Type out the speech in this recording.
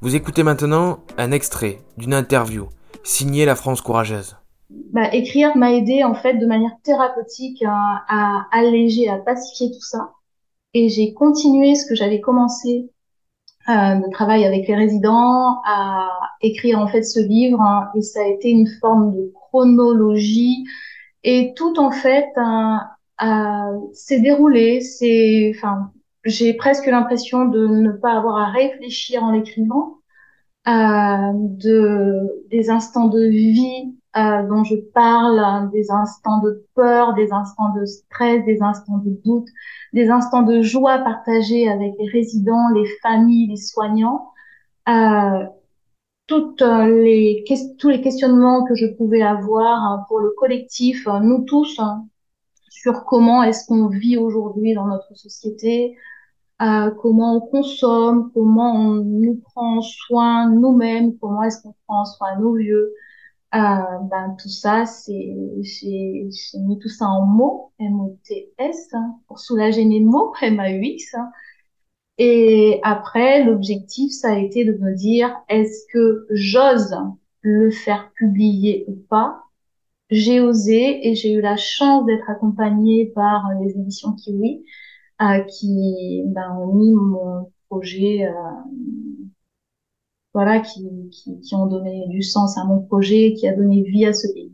Vous écoutez maintenant un extrait d'une interview signée La France courageuse. Bah, écrire m'a aidé en fait de manière thérapeutique à, alléger, à pacifier tout ça. Et j'ai continué ce que j'avais commencé euh, de travail avec les résidents à écrire en fait ce livre hein, et ça a été une forme de chronologie et tout en fait s'est déroulé c'est j'ai presque l'impression de ne pas avoir à réfléchir en l'écrivant euh, de des instants de vie euh, dont je parle, des instants de peur, des instants de stress, des instants de doute, des instants de joie partagés avec les résidents, les familles, les soignants. Euh, toutes les, tous les questionnements que je pouvais avoir hein, pour le collectif, euh, nous tous, hein, sur comment est-ce qu'on vit aujourd'hui dans notre société, euh, comment on consomme, comment on nous prend soin nous-mêmes, comment est-ce qu'on prend soin nos vieux, euh, ben, tout ça, c'est, j'ai, j'ai mis tout ça en mots, M-O-T-S, hein, pour soulager mes mots, M-A-U-X. Hein. Et après, l'objectif, ça a été de me dire, est-ce que j'ose le faire publier ou pas? J'ai osé et j'ai eu la chance d'être accompagnée par les éditions Kiwi, euh, qui ben, ont mis mon projet euh, voilà, qui, qui, qui, ont donné du sens à mon projet, qui a donné vie à ce livre.